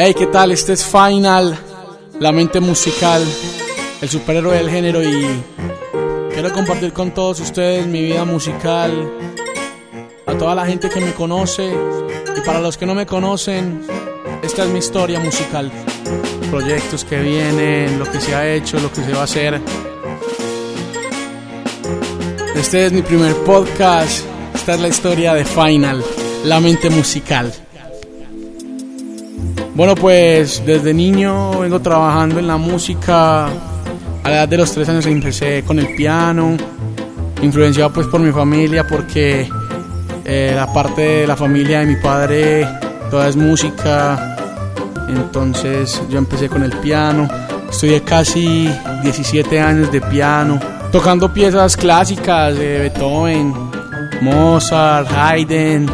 Hey, ¿qué tal? Este es Final, la mente musical, el superhéroe del género y quiero compartir con todos ustedes mi vida musical, a toda la gente que me conoce y para los que no me conocen, esta es mi historia musical, proyectos que vienen, lo que se ha hecho, lo que se va a hacer. Este es mi primer podcast, esta es la historia de Final, la mente musical. Bueno, pues desde niño vengo trabajando en la música. A la edad de los tres años empecé con el piano, influenciado pues por mi familia, porque eh, la parte de la familia de mi padre toda es música. Entonces yo empecé con el piano. Estudié casi 17 años de piano, tocando piezas clásicas de Beethoven, Mozart, Haydn,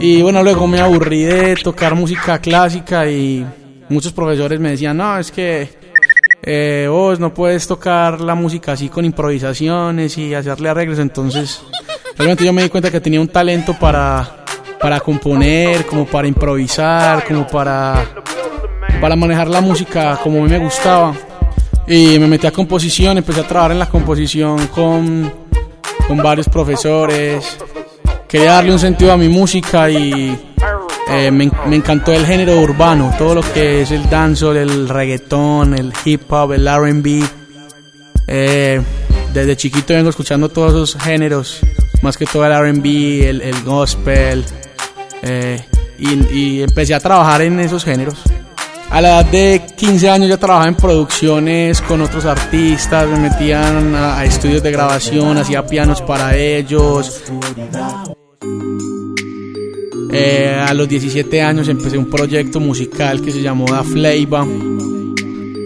y bueno, luego me aburrí de tocar música clásica y muchos profesores me decían, no, es que eh, vos no puedes tocar la música así con improvisaciones y hacerle arreglos. Entonces, realmente yo me di cuenta que tenía un talento para, para componer, como para improvisar, como para, para manejar la música como a mí me gustaba. Y me metí a composición, empecé a trabajar en la composición con, con varios profesores quería darle un sentido a mi música y eh, me, encantó el género urbano, todo lo que es el dancehall, el reggaetón, el hip hop, el RB. Eh, desde chiquito vengo escuchando todos esos géneros, más que todo el RB, el, gospel, eh, y, empecé a trabajar en esos géneros. A la edad de 15 años ya trabajaba en producciones con otros artistas, me metían a estudios de grabación, hacía pianos para ellos. Eh, a los 17 años empecé un proyecto musical que se llamó Da Fleiva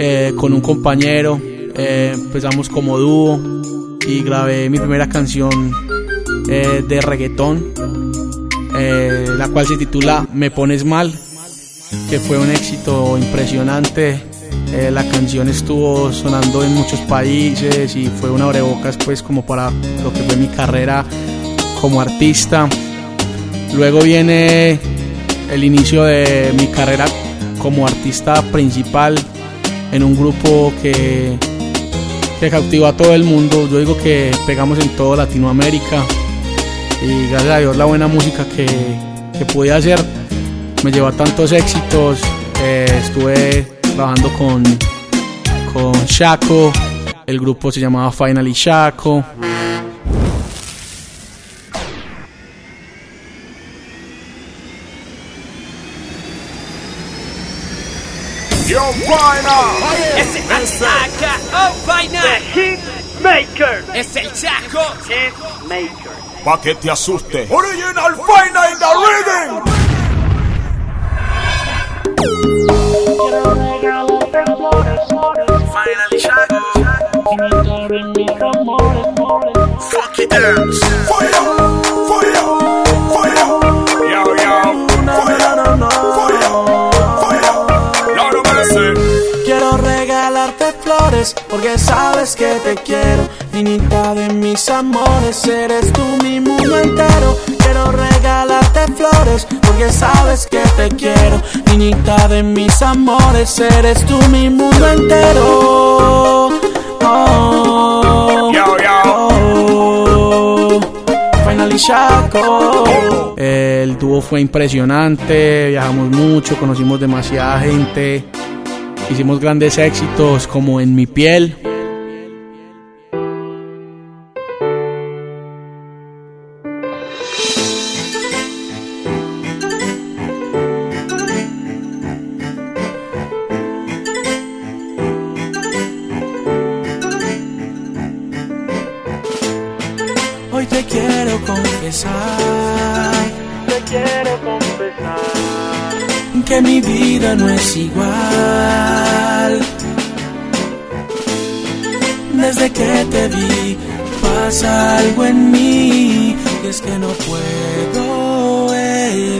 eh, con un compañero. Eh, empezamos como dúo y grabé mi primera canción de reggaetón, la cual se titula Me Pones Mal, que fue un éxito impresionante. la canción estuvo sonando en muchos países y fue una abrebocas pues como para lo que fue mi carrera como artista. Luego viene el inicio de mi carrera como artista principal en un grupo que, que cautivó a todo el mundo. Yo digo que pegamos en toda Latinoamérica y gracias a Dios la buena música que, que pude hacer me llevó a tantos éxitos. Eh, estuve trabajando con, con Shaco, el grupo se llamaba Finally Shaco. Yo, Vaina. Es el Ataca, oh Vaina. The Maker. Es el Chaco. Maker. Pa' que te asuste. Original Vaina in the rhythm. Finally Chaco. Funky dance. Fire. porque sabes que te quiero. Niñita de mis amores, eres tú mi mundo entero. Quiero regalarte flores porque sabes que te quiero. Niñita de mis amores, eres tú mi mundo entero. Oh, yo, yo. Finally Shaco. El dúo fue impresionante, viajamos mucho, conocimos demasiada gente. Hicimos grandes éxitos como En mi piel. Confesar, te quiero confesar que mi vida no es igual. Desde que te vi pasa algo en mí y es que no puedo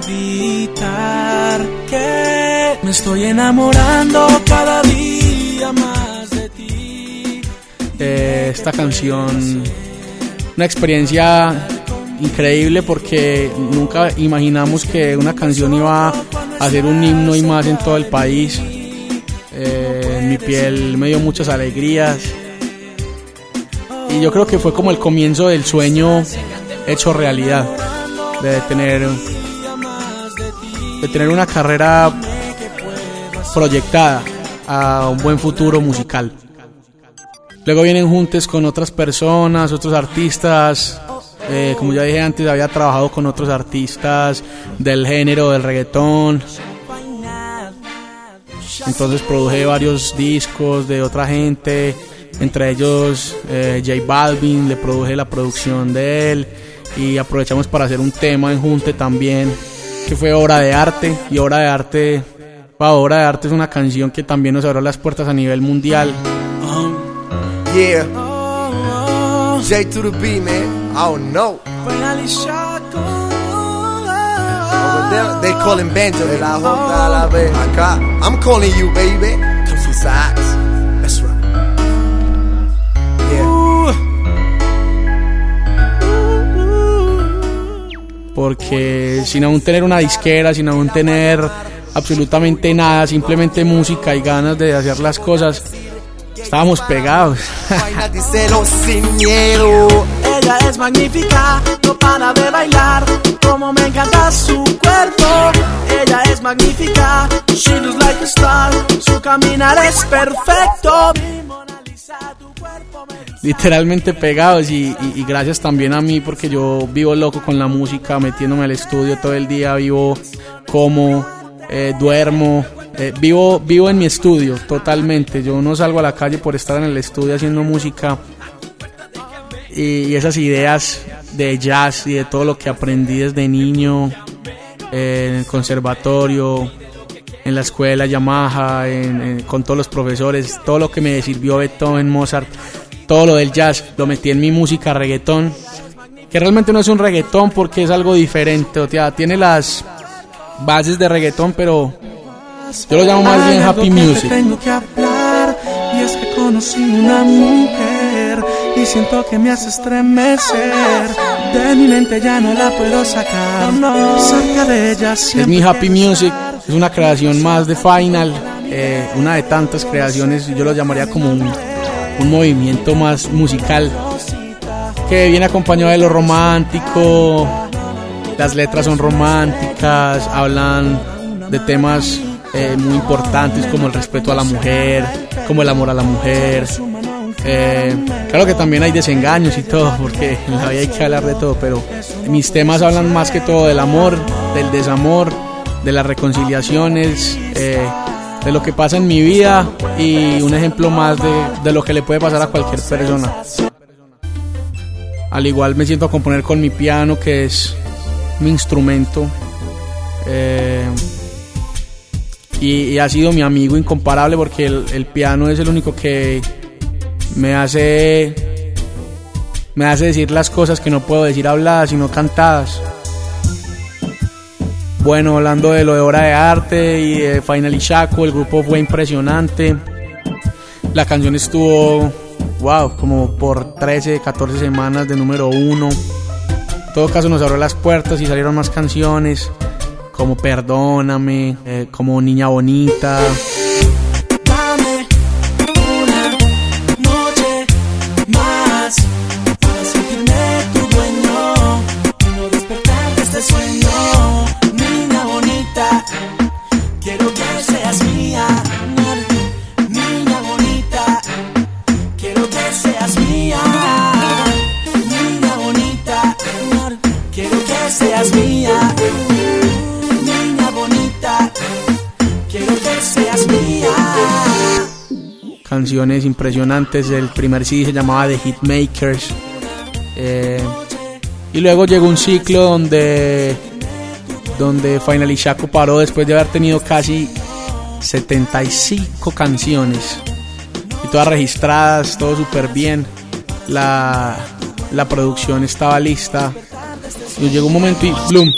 evitar que me estoy enamorando cada día más de ti. esta canción, una experiencia increíble porque nunca imaginamos que una canción iba hacer un himno y más en todo el país. Eh, mi piel me dio muchas alegrías. Y yo creo que fue como el comienzo del sueño hecho realidad. De tener, de tener una carrera proyectada a un buen futuro musical. Luego vienen juntes con otras personas, otros artistas. Eh, como ya dije antes, había trabajado con otros artistas del género del reggaetón. Entonces produje varios discos de otra gente, entre ellos eh, J Balvin, le produje la producción de él y aprovechamos para hacer un tema en Junte también, que fue Obra de Arte. Y Obra de Arte, Obra de Arte es una canción que también nos abrió las puertas a nivel mundial. Yeah. J to the B, man. I don't know. Over there, they call him Benjamin. La J a la B. Acá, I'm calling you, baby. Two sides. That's right. Yeah. Porque sin aún tener una disquera, sin aún tener absolutamente nada, simplemente música y ganas de hacer las cosas, estábamos pegados. Ella es magnífica, no para de bailar, como me encanta su cuerpo. Ella es magnífica, she looks like a star, su caminar es perfecto. Literalmente pegados y, y, y gracias también a mí porque yo vivo loco con la música, metiéndome al estudio todo el día, vivo como, eh, duermo, eh, vivo, vivo en mi estudio totalmente. Yo no salgo a la calle por estar en el estudio haciendo música. Y, esas ideas de jazz y de todo lo que aprendí desde niño eh, en el conservatorio, en la escuela Yamaha, con todos los profesores, todo lo que me sirvió Beethoven, Mozart, todo lo del jazz, lo metí en mi música reggaetón, que realmente no es un reggaetón porque es algo diferente, o sea, tiene las bases de reggaetón, pero yo lo llamo más bien happy music. Tengo que hablar y es que conocí una mujer y siento que me hace estremecer. De mi mente ya no la puedo sacar. Cerca de ella Es mi happy music, es una creación más de Final, eh, una de tantas creaciones. Yo lo llamaría como un, un movimiento más musical que viene acompañado de lo romántico. Las letras son románticas, hablan de temas eh, muy importantes como el respeto a la mujer, como el amor a la mujer. Eh, claro que también hay desengaños y todo, porque en la vida hay que hablar de todo, pero mis temas hablan más que todo del amor, del desamor, de las reconciliaciones, eh, de lo que pasa en mi vida y un ejemplo más de, de, lo que le puede pasar a cualquier persona. Al igual me siento a componer con mi piano, que es mi instrumento. Eh, y, ha sido mi amigo incomparable porque el, piano es el único que me hace me hace decir las cosas que no puedo decir habladas sino cantadas. Bueno hablando de lo de obra de arte y de Final Chaco el grupo fue impresionante. La canción estuvo wow como por 13 14 semanas de número uno. En todo caso nos abrió las puertas y salieron más canciones como Perdóname, eh, como Niña Bonita. Impresionantes. El primer CD se llamaba The Hitmakers. Eh, y luego llegó un ciclo donde, donde Finally Shaco paró después de haber tenido casi 75 canciones. Y todas registradas, todo súper bien. La, la producción estaba lista. Y llegó un momento y ¡plum!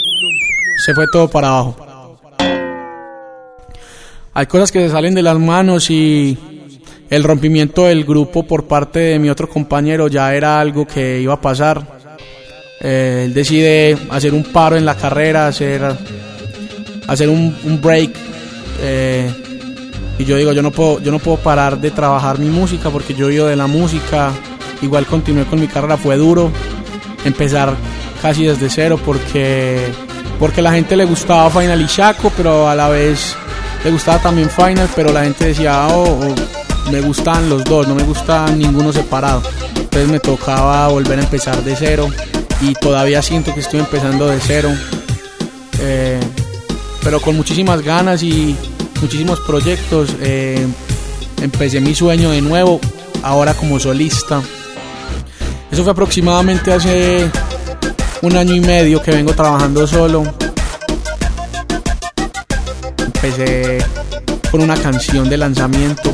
Se fue todo para abajo. Hay cosas que se salen de las manos y el rompimiento del grupo por parte de mi otro compañero ya era algo que iba a pasar. Eh, él decide hacer un paro en la carrera, hacer hacer un, break. Eh, y yo digo, yo no, puedo, yo no puedo parar de trabajar mi música porque yo vivo de la música. Igual continué con mi carrera, fue duro empezar casi desde cero porque, porque la gente le gustaba Final y Shaco, pero a la vez le gustaba también Final, pero la gente decía, oh, me gustan los dos, no me gusta ninguno separado. Entonces me tocaba volver a empezar de cero y todavía siento que estoy empezando de cero. Eh, pero con muchísimas ganas y muchísimos proyectos. Eh, empecé mi sueño de nuevo, ahora como solista. Eso fue aproximadamente hace un año y medio que vengo trabajando solo. Empecé con una canción de lanzamiento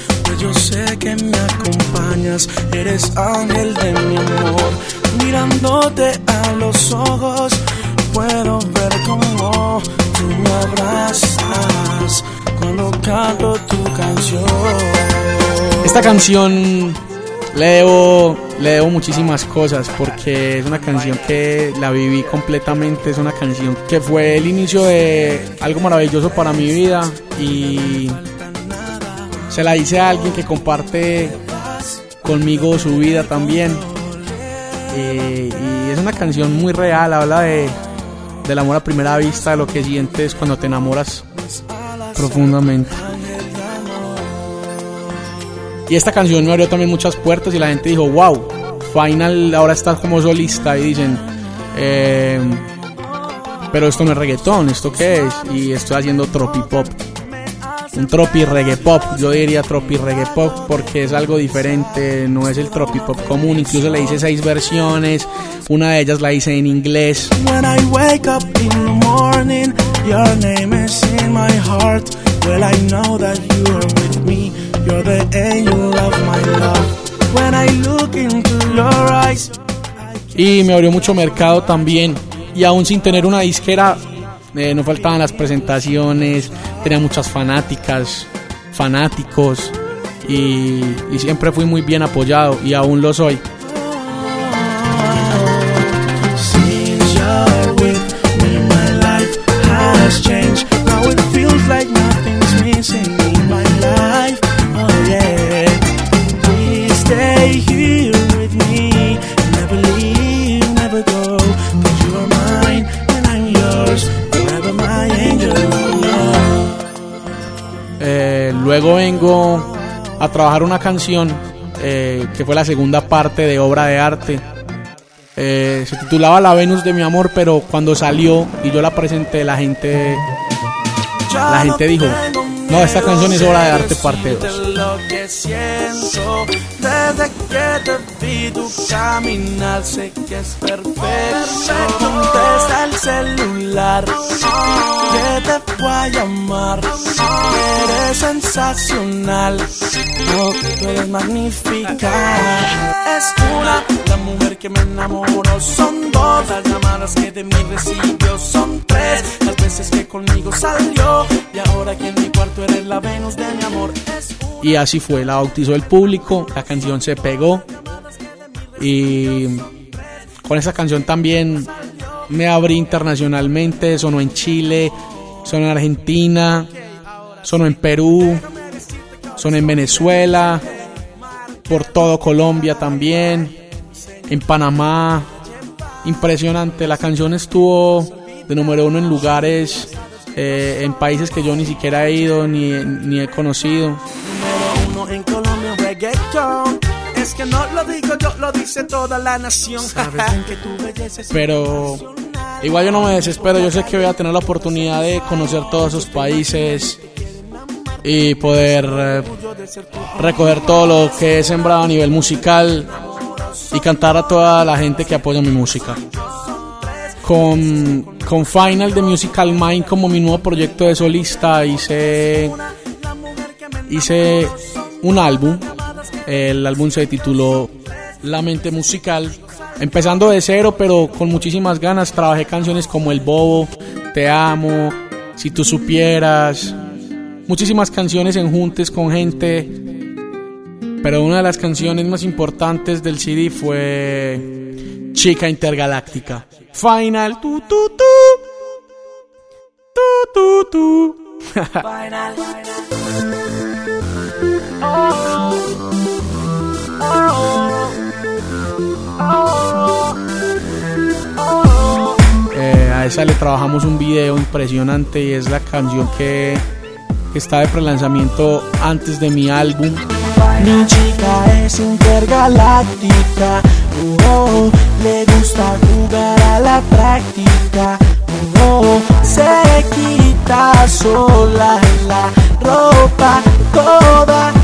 eres ángel de mi amor. Mirándote a los ojos, puedo ver cómo tú me abrazas cuando canto tu canción. Esta canción le debo, muchísimas cosas porque es una canción que la viví completamente, es una canción que fue el inicio de algo maravilloso para mi vida y se la hice a alguien que comparte conmigo su vida también. Eh, y es una canción muy real, habla de, del amor a primera vista, de lo que sientes cuando te enamoras profundamente. Y esta canción me abrió también muchas puertas y la gente dijo, wow, Final ahora estás como solista y dicen, em, pero esto no es reggaetón, ¿esto qué es? Y estoy haciendo tropipop un tropi reggae pop, yo diría tropi reggae pop porque es algo diferente, no es el tropi pop común, incluso le hice seis versiones, una de ellas la hice en inglés. When I wake up in the morning, your name is in my heart. Well, I know that you are with me, you're the angel of my love. When I look into your eyes. Y me abrió mucho mercado también. Y aún sin tener una disquera, eh, no faltaban las presentaciones, tenía muchas fanáticas, fanáticos y, siempre fui muy bien apoyado y aún lo soy. A trabajar una canción eh, que fue la segunda parte de obra de arte. Eh, se titulaba La Venus de mi amor, pero cuando salió y yo la presenté, la gente, la gente dijo, no, esta canción es obra de arte parte 2. Desde que te vi tu caminar, sé que es perfecto. Contesta el celular, que te voy a llamar. Eres sensacional, no puedes magnificar. Es una, la mujer que me enamoró. Son dos las llamadas que de mí recibió. Son tres las veces que conmigo salió. Y ahora que en mi cuarto eres la Venus de mi amor. Y así fue, la bautizó el público la canción se pegó y con esa canción también me abrí internacionalmente, sonó en Chile, sonó en Argentina, sonó en Perú, sonó en Venezuela, por todo Colombia también, en Panamá, impresionante, la canción estuvo de número uno en lugares, eh, en países que yo ni siquiera he ido ni, ni he conocido en Colombia reggaeton. Es que no lo digo yo, lo dice toda la nación. Pero igual yo no me desespero, yo sé que voy a tener la oportunidad de conocer todos esos países y poder eh, recoger todo lo que he sembrado a nivel musical y cantar a toda la gente que apoya mi música. con, con Final de Musical Mind como mi nuevo proyecto de solista hice, hice un álbum. El álbum se tituló La Mente Musical. Empezando de cero, pero con muchísimas ganas, trabajé canciones como El Bobo, Te Amo, Si tú supieras, muchísimas canciones en juntes con gente. Pero una de las canciones más importantes del CD fue Chica Intergaláctica. Final, tu, tu, tu. Tu, tu, tu. Final. Eh, a esa le trabajamos un video impresionante y es la canción que, que está de prelanzamiento antes de mi álbum. Mi chica es intergaláctica, oh, le gusta jugar a la práctica, oh, se quita sola la ropa, toda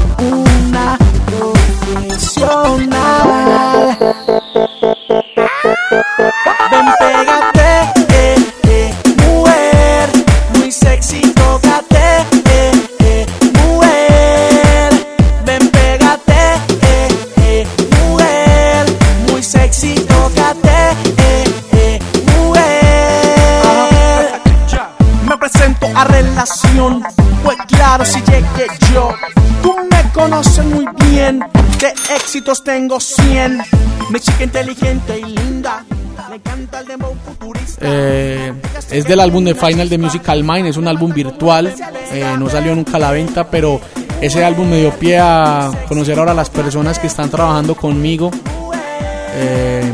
éxitos tengo 100. Mi chica inteligente y linda, le encanta el dembow futurista. Eh, es del álbum de Final de Musical Mind, es un álbum virtual, eh, no salió nunca a la venta, pero ese álbum me dio pie a conocer ahora a las personas que están trabajando conmigo. Eh,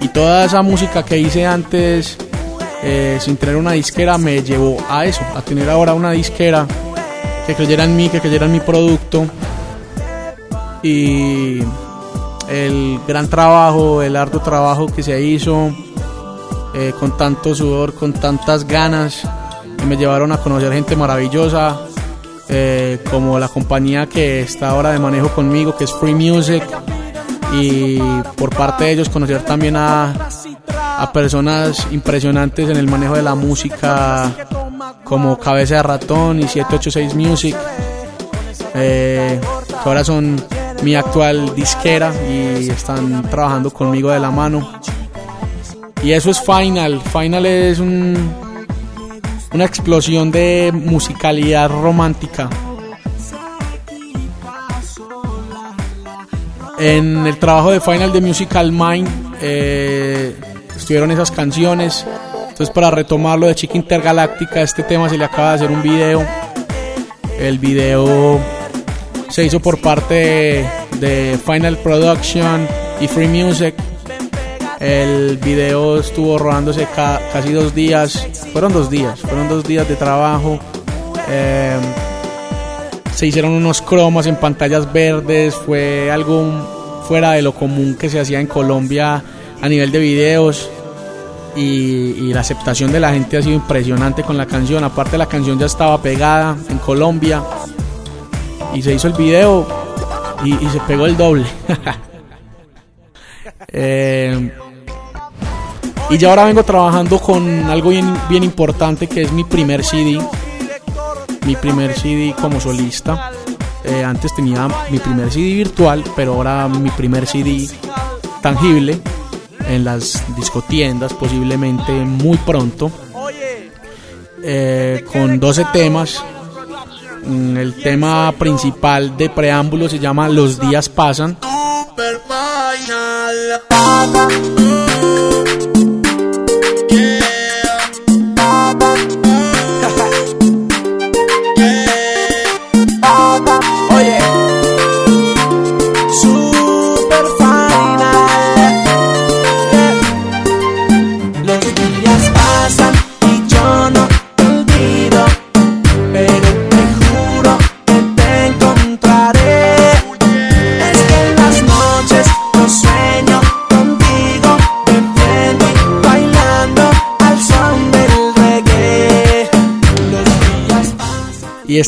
y toda esa música que hice antes sin tener una disquera me llevó a eso, a tener ahora una disquera que creyera en mí, que creyera en mi producto. Y el gran trabajo, el arduo trabajo que se hizo eh, con tanto sudor, con tantas ganas, y me llevaron a conocer gente maravillosa, eh, como la compañía que está ahora de manejo conmigo, que es Free Music, y por parte de ellos conocer también a, a personas impresionantes en el manejo de la música, como Cabeza de Ratón y 786 Music, eh, que ahora son mi actual disquera y están trabajando conmigo de la mano. Y eso es Final. Final es un, una explosión de musicalidad romántica. En el trabajo de Final de Musical Mind eh, estuvieron esas canciones. Entonces para retomarlo de Chica Intergaláctica, este tema se le acaba de hacer un video. El video se hizo por parte de, Final Production y Free Music. El video estuvo rodándose ca casi dos días. Fueron dos días, fueron dos días de trabajo. Eh, se hicieron unos cromas en pantallas verdes. Fue algo fuera de lo común que se hacía en Colombia a nivel de videos. Y, y, la aceptación de la gente ha sido impresionante con la canción. Aparte la canción ya estaba pegada en Colombia y se hizo el video y, y se pegó el doble. eh, y ya ahora vengo trabajando con algo bien, bien importante que es mi primer CD. Mi primer CD como solista. Eh, antes tenía mi primer CD virtual, pero ahora mi primer CD tangible en las discotiendas, posiblemente muy pronto. Eh, con 12 temas. El tema principal de preámbulo se llama Los días pasan.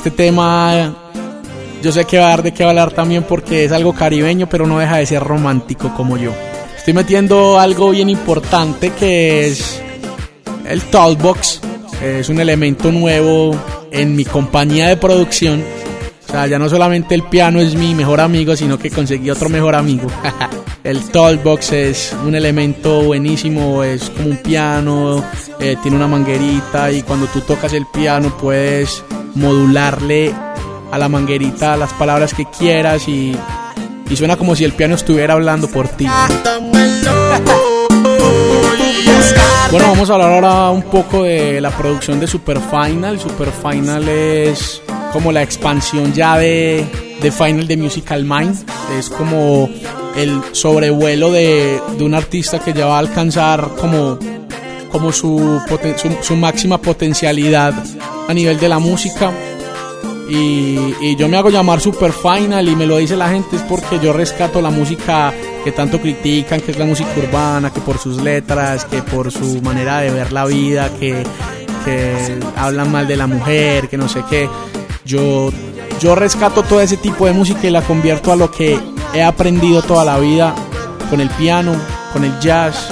Este tema yo sé que va a dar de qué hablar también porque es algo caribeño, pero no deja de ser romántico como yo. Estoy metiendo algo bien importante que es el Talkbox es un elemento nuevo en mi compañía de producción. O sea, ya no solamente el piano es mi mejor amigo, sino que conseguí otro mejor amigo. el Talkbox es un elemento buenísimo, es como un piano, eh, tiene una manguerita y cuando tú tocas el piano puedes modularle a la manguerita las palabras que quieras y, y suena como si el piano estuviera hablando por ti. Bueno, vamos a hablar ahora un poco de la producción de Super Final. Super Final es como la expansión ya de, de Final de Musical Mind. Es como el sobrevuelo de, de un artista que ya va a alcanzar como, como su, su, máxima potencialidad a nivel de la música. Y, y, yo me hago llamar Super Final y me lo dice la gente es porque yo rescato la música que tanto critican, que es la música urbana, que por sus letras, que por su manera de ver la vida, que, hablan mal de la mujer, que no sé qué. Yo, yo rescato todo ese tipo de música y la convierto a lo que he aprendido toda la vida con el piano, con el jazz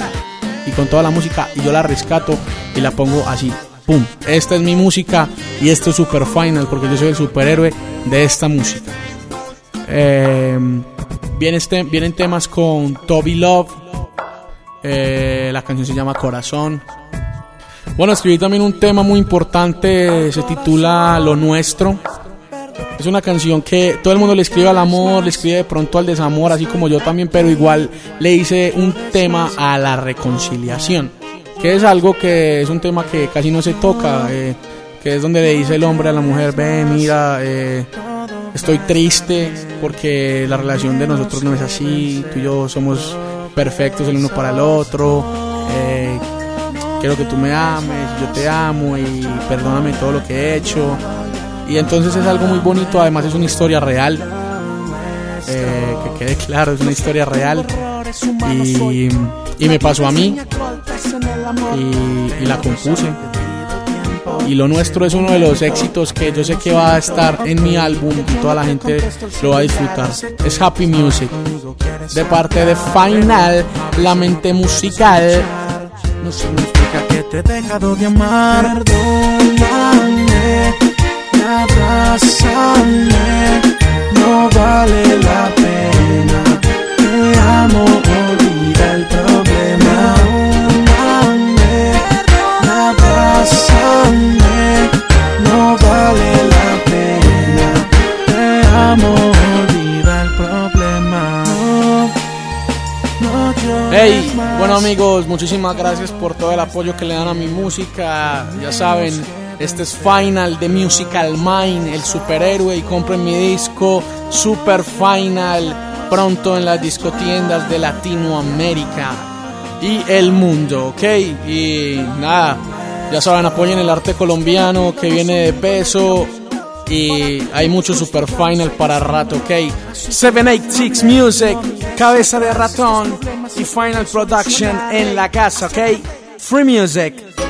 y con toda la música y yo la rescato y la pongo así. ¡Pum! Esta es mi música y esto es Super Final porque yo soy el superhéroe de esta música. Eh, este, vienen temas con Toby Love. Eh, la canción se llama Corazón. Bueno, escribí también un tema muy importante, se titula Lo Nuestro. Es una canción que todo el mundo le escribe al amor, le escribe de pronto al desamor, así como yo también, pero igual le hice un tema a la reconciliación, que es algo que es un tema que casi no se toca, eh, que es donde le dice el hombre a la mujer, ve, mira, eh, estoy triste porque la relación de nosotros no es así, tú y yo somos perfectos el uno para el otro, eh, quiero que tú me ames, yo te amo y perdóname todo lo que he hecho. Y entonces es algo muy bonito, además es una historia real, eh, que quede claro, es una historia real y, y me pasó a mí y, la compuse y lo nuestro es uno de los éxitos que yo sé que va a estar en mi álbum y toda la gente lo va a disfrutar. Es Happy Music. De parte de Final, la mente musical. No significa que te he dejado de amar. Perdóname, abrázame, no vale la pena. Hey, bueno amigos, muchísimas gracias por todo el apoyo que le dan a mi música. Ya saben, este es Final de Musical Mind, el superhéroe, y compren mi disco Super Final pronto en las discotiendas de Latinoamérica y el mundo, ¿ok? Y nada, ya saben, apoyen el arte colombiano que viene de peso y hay mucho super final para rato, ok. 786 Music, cabeza de ratón y Final Production en la casa, ok. Free Music.